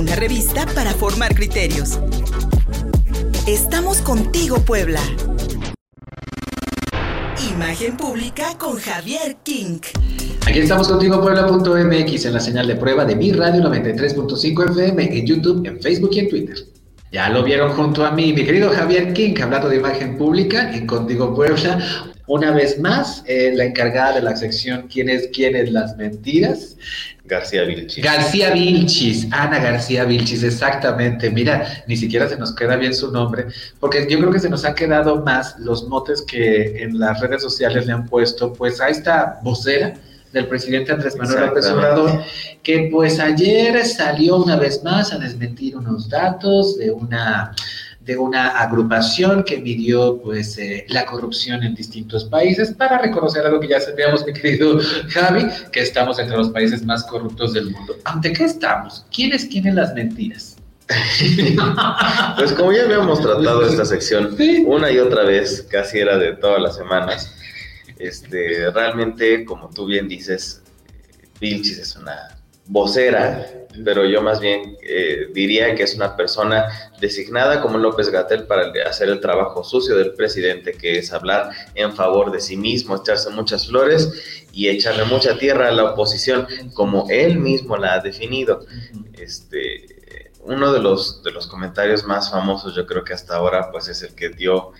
una revista para formar criterios. Estamos contigo, Puebla. Imagen pública con Javier King. Aquí estamos contigo Puebla.mx en la señal de prueba de mi radio 93.5 FM en YouTube, en Facebook y en Twitter. Ya lo vieron junto a mí, mi querido Javier King, hablando de imagen pública en Contigo Puebla. Una vez más, eh, la encargada de la sección ¿Quién es quién es las mentiras? García Vilchis. García Vilchis, Ana García Vilchis, exactamente. Mira, ni siquiera se nos queda bien su nombre, porque yo creo que se nos han quedado más los motes que en las redes sociales le han puesto, pues a esta vocera del presidente Andrés Manuel López Obrador, que pues ayer salió una vez más a desmentir unos datos de una de una agrupación que midió pues eh, la corrupción en distintos países para reconocer algo que ya sabíamos, mi querido Javi, que estamos entre los países más corruptos del mundo. ¿Ante qué estamos? ¿Quiénes tienen las mentiras? pues como ya habíamos tratado esta sección una y otra vez, casi era de todas las semanas, este, realmente, como tú bien dices, Vilchis es una vocera, pero yo más bien eh, diría que es una persona designada como López Gatel para hacer el trabajo sucio del presidente, que es hablar en favor de sí mismo, echarse muchas flores y echarle mucha tierra a la oposición, como él mismo la ha definido. Este, uno de los, de los comentarios más famosos, yo creo que hasta ahora, pues es el que dio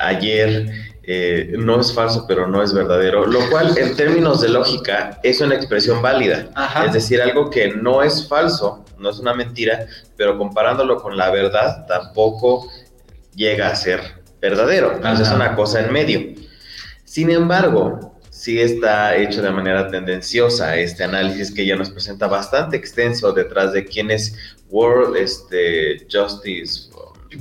ayer eh, no es falso, pero no es verdadero, lo cual en términos de lógica es una expresión válida. Es decir, algo que no es falso, no es una mentira, pero comparándolo con la verdad tampoco llega a ser verdadero. Entonces es una cosa en medio. Sin embargo, sí está hecho de manera tendenciosa este análisis que ya nos presenta bastante extenso detrás de quién es World este, Justice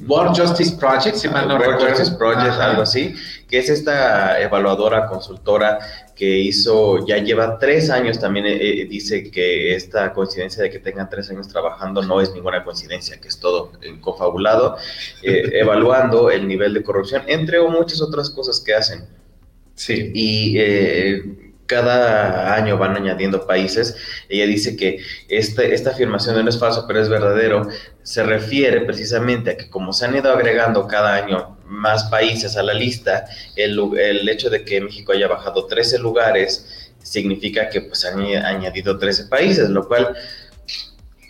World Justice Project, si mal no World Justice Project, algo así, que es esta evaluadora, consultora que hizo, ya lleva tres años, también eh, eh, dice que esta coincidencia de que tengan tres años trabajando no es ninguna coincidencia, que es todo confabulado, eh, evaluando el nivel de corrupción, entre muchas otras cosas que hacen. Sí. Y cada año van añadiendo países. Ella dice que este, esta afirmación no es falso, pero es verdadero. Se refiere precisamente a que como se han ido agregando cada año más países a la lista, el, el hecho de que México haya bajado 13 lugares significa que pues han añadido 13 países, lo cual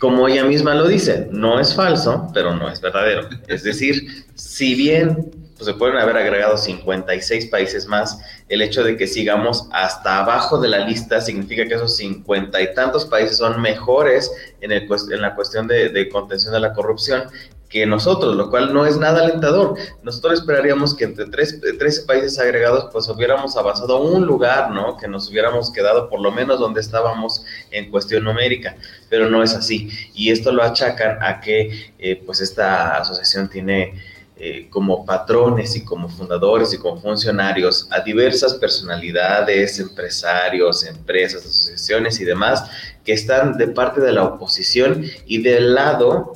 como ella misma lo dice, no es falso, pero no es verdadero. Es decir, si bien pues, se pueden haber agregado 56 países más, el hecho de que sigamos hasta abajo de la lista significa que esos 50 y tantos países son mejores en, el, en la cuestión de, contención de la corrupción que nosotros, lo cual no es nada alentador. Nosotros esperaríamos que entre 13 países agregados pues hubiéramos avanzado un lugar, ¿no? Que nos hubiéramos quedado por lo menos donde estábamos en cuestión numérica, pero no es así. Y esto lo achacan a que eh, pues esta asociación tiene eh, como patrones y como fundadores y como funcionarios a diversas personalidades, empresarios, empresas, asociaciones y demás que están de parte de la oposición y del lado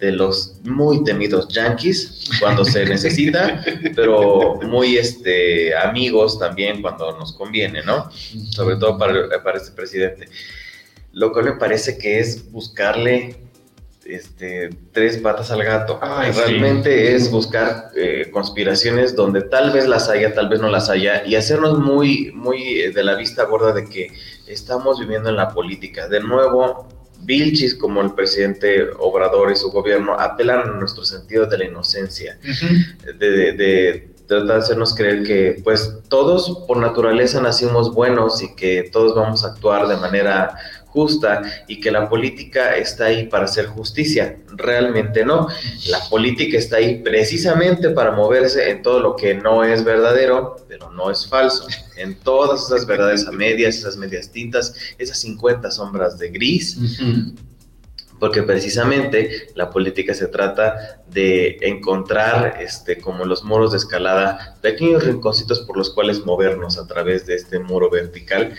de los muy temidos yankees cuando se necesita, pero muy este, amigos también cuando nos conviene, ¿no? Sobre todo para, para este presidente. Lo que me parece que es buscarle este, tres patas al gato. Realmente es buscar eh, conspiraciones donde tal vez las haya, tal vez no las haya, y hacernos muy, muy eh, de la vista gorda de que estamos viviendo en la política. De nuevo, Vilchis, como el presidente Obrador y su gobierno, apelan a nuestro sentido de la inocencia, de, de tratar de hacernos creer que pues todos por naturaleza nacimos buenos y que todos vamos a actuar de manera justa y que la política está ahí para hacer justicia. Realmente no. La política está ahí precisamente para moverse en todo lo que no es verdadero, pero no es falso. En todas esas verdades a medias, esas medias tintas, esas 50 sombras de gris. Porque precisamente la política se trata de encontrar, este, como los muros de escalada, pequeños rinconcitos por los cuales movernos a través de este muro vertical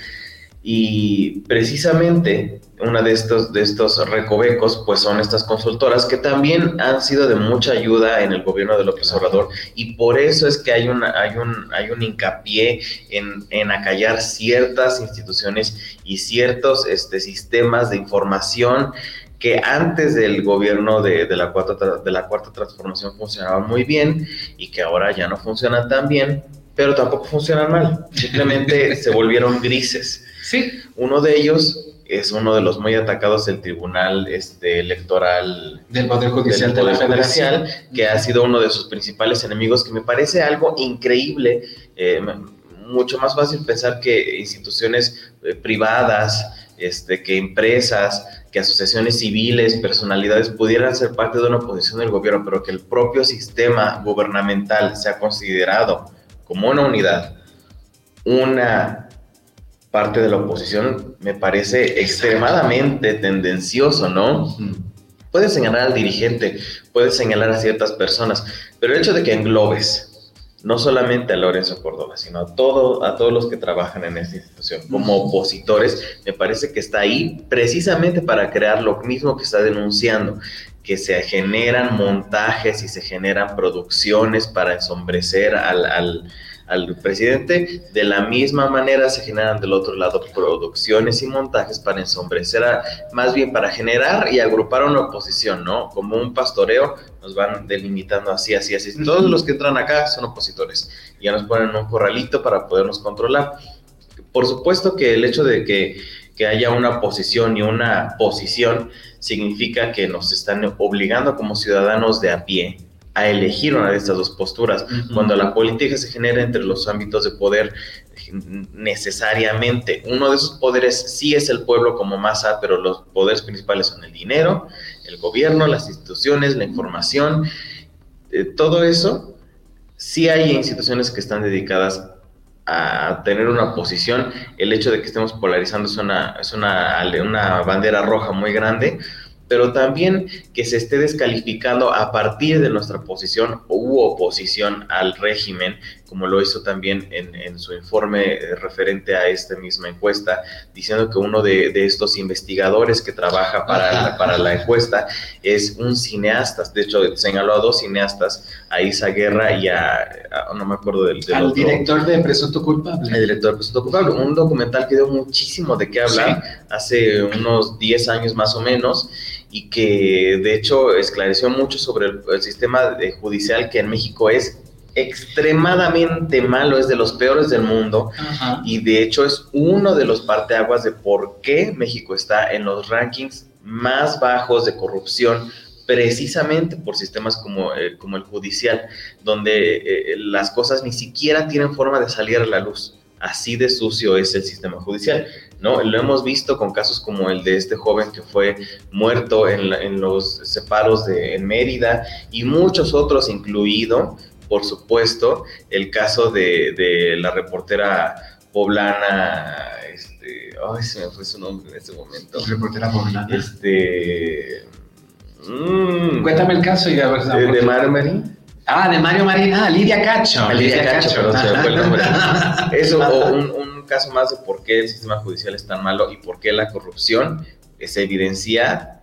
y precisamente una de estos, de estos recovecos, pues son estas consultoras que también han sido de mucha ayuda en el gobierno de López Obrador y por eso es que hay, una, hay, un, hay un hincapié en, en acallar ciertas instituciones y ciertos este, sistemas de información que antes del gobierno de, la cuarta, de la cuarta transformación funcionaban muy bien y que ahora ya no funcionan tan bien, pero tampoco funcionan mal. Simplemente se volvieron grises. Sí. Uno de ellos es uno de los muy atacados del Tribunal este, Electoral del Poder Judicial de la Federación, que ha sido uno de sus principales enemigos, que me parece algo increíble, eh, mucho más fácil pensar que instituciones eh, privadas, este, que empresas, que asociaciones civiles, personalidades pudieran ser parte de una oposición del gobierno, pero que el propio sistema gubernamental sea considerado como una unidad, una parte de la oposición me parece extremadamente tendencioso, ¿no? Puedes señalar al dirigente, puedes señalar a ciertas personas, pero el hecho de que englobes no solamente a Lorenzo Córdoba, sino a, todo, a todos los que trabajan en esta institución como opositores, me parece que está ahí precisamente para crear lo mismo que está denunciando, que se generan montajes y se generan producciones para ensombrecer al al presidente. De la misma manera se generan del otro lado producciones y montajes para ensombrecer, más bien para generar y agrupar una oposición, ¿no? Como un pastoreo, nos van delimitando así, así, así. Todos los que entran acá son opositores. Ya nos ponen un corralito para podernos controlar. Por supuesto que el hecho de que, que haya una posición y una posición significa que nos están obligando como ciudadanos de a pie a elegir una de estas dos posturas. Cuando la política se genera entre los ámbitos de poder, necesariamente uno de esos poderes sí es el pueblo como masa, pero los poderes principales son el dinero, el gobierno, las instituciones, la información, eh, todo eso. Sí hay instituciones que están dedicadas a tener una posición. El hecho de que estemos polarizando es una, es una, una bandera roja muy grande pero también que se esté descalificando a partir de nuestra posición u oposición al régimen, como lo hizo también en, su informe referente a esta misma encuesta, diciendo que uno de, estos investigadores que trabaja para la, para la encuesta es un cineasta, de hecho señaló a dos cineastas, a Isa Guerra y a, no me acuerdo del, del director de Presunto Culpable. El director de Presunto Culpable, un documental que dio muchísimo de qué hablar hace unos 10 años más o menos y que de hecho esclareció mucho sobre el, sistema judicial que en México es extremadamente malo, es de los peores del mundo y de hecho es uno de los parteaguas de por qué México está en los rankings más bajos de corrupción precisamente por sistemas como, eh, como el judicial, donde eh, las cosas ni siquiera tienen forma de salir a la luz. Así de sucio es el sistema judicial. ¿no? Lo hemos visto con casos como el de este joven que fue muerto en, los separos de en Mérida y muchos otros, incluido, por supuesto, el caso de, la reportera poblana, este, ay, se me fue su nombre en este momento. Reportera poblana. Este... Mm, Cuéntame el caso y a ver. ¿De, de Mario Marín? Ah, de Mario Marín. Ah, Lidia Cacho. Lidia, Cacho, perdón, se me fue el nombre. Eso, o un caso más de por qué el sistema judicial es tan malo y por qué la corrupción se evidencia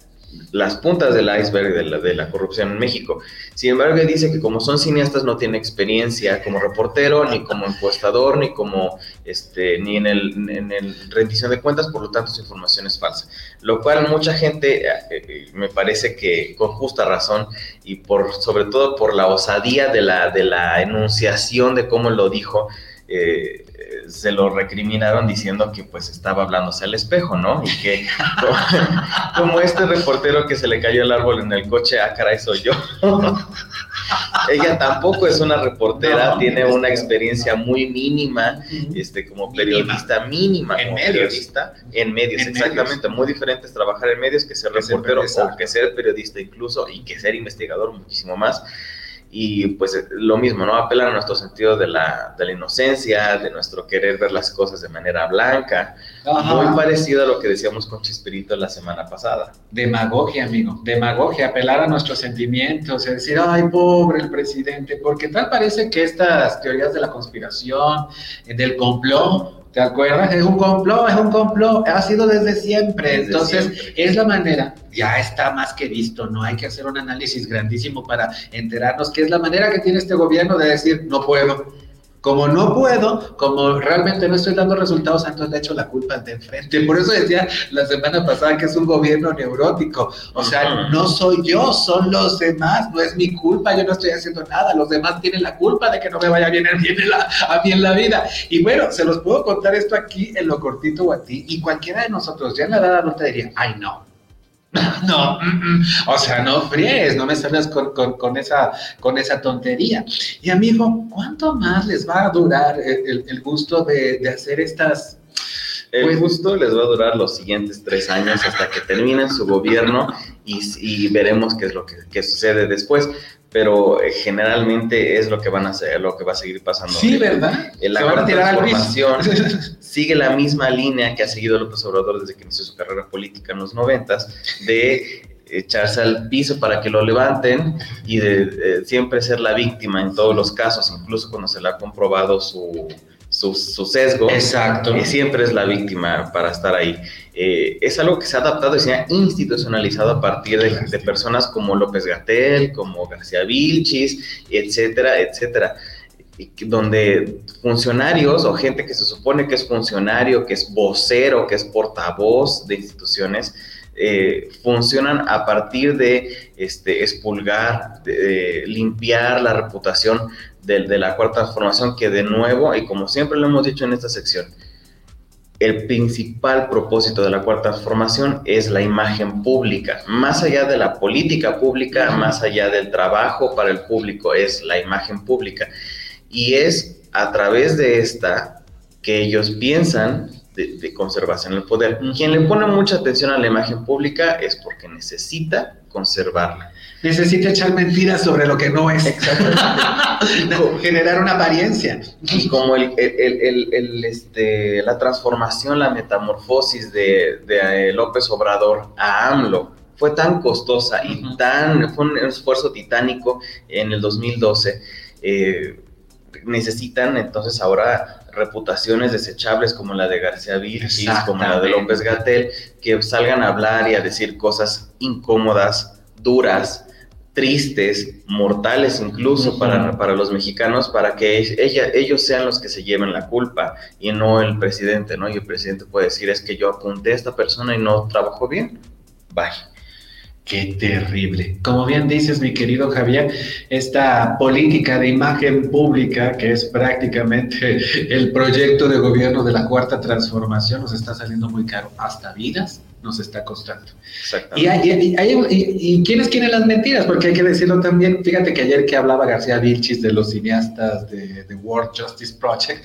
las puntas del iceberg de la, de la corrupción en México. Sin embargo, dice que como son cineastas no tiene experiencia como reportero, ni como encuestador, ni como este, ni en el, en el rendición de cuentas, por lo tanto su información es falsa. Lo cual mucha gente, eh, eh, me parece que con justa razón, y por sobre todo por la osadía de la, de la enunciación de cómo lo dijo, eh, se lo recriminaron diciendo que pues estaba hablándose al espejo, ¿no? Y que como, este reportero que se le cayó el árbol en el coche, ah, caray, soy yo. Ella tampoco es una reportera, tiene una experiencia muy mínima, este, como periodista mínima, en medios. periodista. En medios, exactamente. Muy diferente es trabajar en medios que ser reportero o que ser periodista incluso y que ser investigador muchísimo más y pues lo mismo, ¿no? Apelan a nuestro sentido de la, de la inocencia, de nuestro querer ver las cosas de manera blanca, muy parecido a lo que decíamos con Chispirito la semana pasada. Demagogia, amigo, demagogia, apelar a nuestros sentimientos, es decir, ay, pobre el presidente, porque tal parece que estas teorías de la conspiración, del complot, ¿Te acuerdas? Es un complot, es un complot, ha sido desde siempre. Entonces, es la manera, ya está más que visto, no hay que hacer un análisis grandísimo para enterarnos que es la manera que tiene este gobierno de decir, no puedo, Como no puedo, como realmente no estoy dando resultados, entonces le echo la culpa al de enfrente. Por eso decía la semana pasada que es un gobierno neurótico. O sea, no soy yo, son los demás, no es mi culpa, yo no estoy haciendo nada. Los demás tienen la culpa de que no me vaya bien, bien la, a bien la vida. Y bueno, se los puedo contar esto aquí en lo cortito o a ti, y cualquiera de nosotros ya en la edad no te diría, ay no, no, mm, mm. o sea, no fríes, no me salgas con, esa, con esa tontería. Y amigo, ¿cuánto más les va a durar el, gusto de, hacer estas... El pues, gusto les va a durar los siguientes tres años hasta que terminen su gobierno y, veremos qué es lo que, sucede después pero eh, generalmente es lo que van a hacer, lo que va a seguir pasando. Sí, ¿verdad? En la transformación sigue la misma línea que ha seguido López Obrador desde que inició su carrera política en los noventas, de echarse al piso para que lo levanten y de, siempre ser la víctima en todos los casos, incluso cuando se le ha comprobado su, su, sesgo. Exacto. Y siempre es la víctima para estar ahí. Eh, es algo que se ha adaptado y se ha institucionalizado a partir de, personas como López Gatel, como García Vilchis, etcétera, etcétera donde funcionarios o gente que se supone que es funcionario, que es vocero, que es portavoz de instituciones, eh, funcionan a partir de este, expulgar, de, limpiar la reputación de, de, la cuarta transformación, que de nuevo, y como siempre lo hemos dicho en esta sección, el principal propósito de la cuarta transformación es la imagen pública. Más allá de la política pública, más allá del trabajo para el público, es la imagen pública. Y es a través de esta que ellos piensan de, conservarse en el poder. Quien le pone mucha atención a la imagen pública es porque necesita conservarla. Necesita echar mentiras sobre lo que no es. Exactamente. Generar una apariencia. Y como el, este, la transformación, la metamorfosis de, eh, López Obrador a AMLO fue tan costosa y tan, fue un esfuerzo titánico en el 2012. Eh, necesitan entonces ahora reputaciones desechables como la de García Vilchis, como la de López Gatel, que salgan a hablar y a decir cosas incómodas, duras, tristes, mortales incluso para, para, los mexicanos, para que ella, ellos sean los que se lleven la culpa y no el presidente, ¿no? Y el presidente puede decir, es que yo apunté a esta persona y no trabajó bien. Bye. Qué terrible. Como bien dices, mi querido Javier, esta política de imagen pública, que es prácticamente el proyecto de gobierno de la cuarta transformación, nos está saliendo muy caro. Hasta vidas nos está costando. Y, y, quiénes quieren las mentiras, porque hay que decirlo también. Fíjate que ayer que hablaba García Vilchis de los cineastas de, de World Justice Project,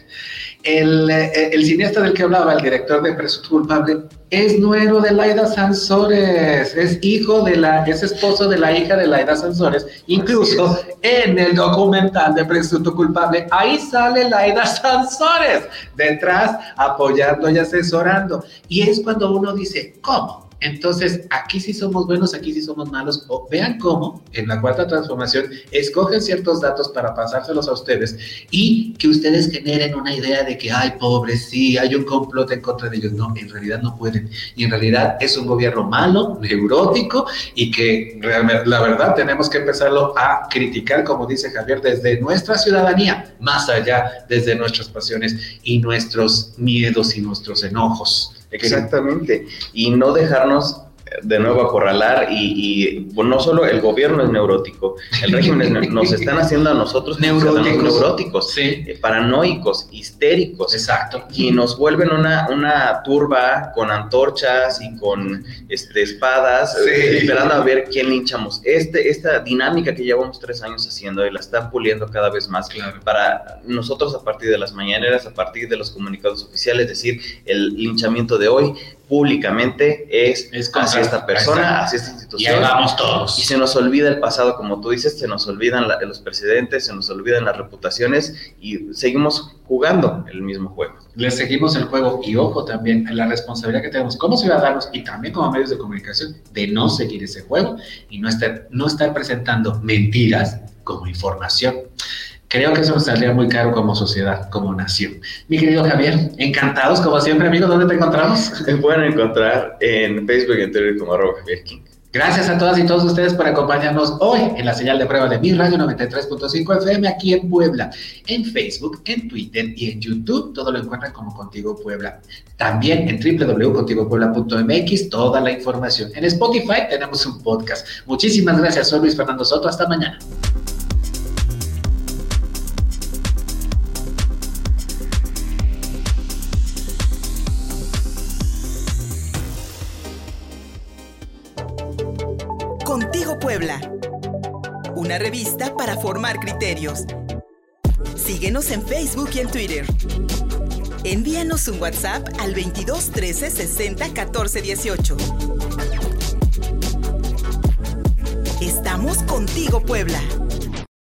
el, eh, el, cineasta del que hablaba, el director de Presunto Culpable, es nuero de Laida Sansores, es hijo de la, es esposo de la hija de Laida Sansores. Incluso en el documental de Presunto Culpable, ahí sale Laida Sansores, detrás apoyando y asesorando. Y es cuando uno dice, ¿cómo? Entonces, aquí sí somos buenos, aquí sí somos malos. O vean cómo en la cuarta transformación escogen ciertos datos para pasárselos a ustedes y que ustedes generen una idea de que, ay, pobres, sí, hay un complot en contra de ellos. No, en realidad no pueden. Y en realidad es un gobierno malo, neurótico y que la verdad tenemos que empezarlo a criticar, como dice Javier, desde nuestra ciudadanía, más allá desde nuestras pasiones y nuestros miedos y nuestros enojos. Exactamente. Y no dejarnos de nuevo acorralar y, y no solo el gobierno es neurótico, el régimen nos están haciendo a nosotros neuróticos, neuróticos eh, paranoicos, histéricos. Exacto. Y nos vuelven una, una turba con antorchas y con este, espadas, eh, esperando a ver quién linchamos. Este, esta dinámica que llevamos tres años haciendo y la están puliendo cada vez más para nosotros a partir de las mañaneras, a partir de los comunicados oficiales, decir, el linchamiento de hoy públicamente es, hacia esta persona, hacia esta institución. Y ahí vamos todos. Y se nos olvida el pasado, como tú dices, se nos olvidan los presidentes, se nos olvidan las reputaciones y seguimos jugando el mismo juego. Le seguimos el juego y ojo también la responsabilidad que tenemos como ciudadanos y también como medios de comunicación de no seguir ese juego y no estar, no estar presentando mentiras como información. Creo que eso nos saldría muy caro como sociedad, como nación. Mi querido Javier, encantados como siempre, amigo. ¿Dónde te encontramos? Me pueden encontrar en Facebook y en Twitter como arroba Javier King. Gracias a todas y todos ustedes por acompañarnos hoy en la señal de prueba de mi radio 93.5 FM aquí en Puebla, en Facebook, en Twitter y en YouTube. Todo lo encuentran como Contigo Puebla. También en www.contigopuebla.mx toda la información. En Spotify tenemos un podcast. Muchísimas gracias, soy Luis Fernando Soto. Hasta mañana. Puebla. Una revista para formar criterios. Síguenos en Facebook y en Twitter. Envíanos un WhatsApp al 22 13 60 14 18. Estamos contigo, Puebla.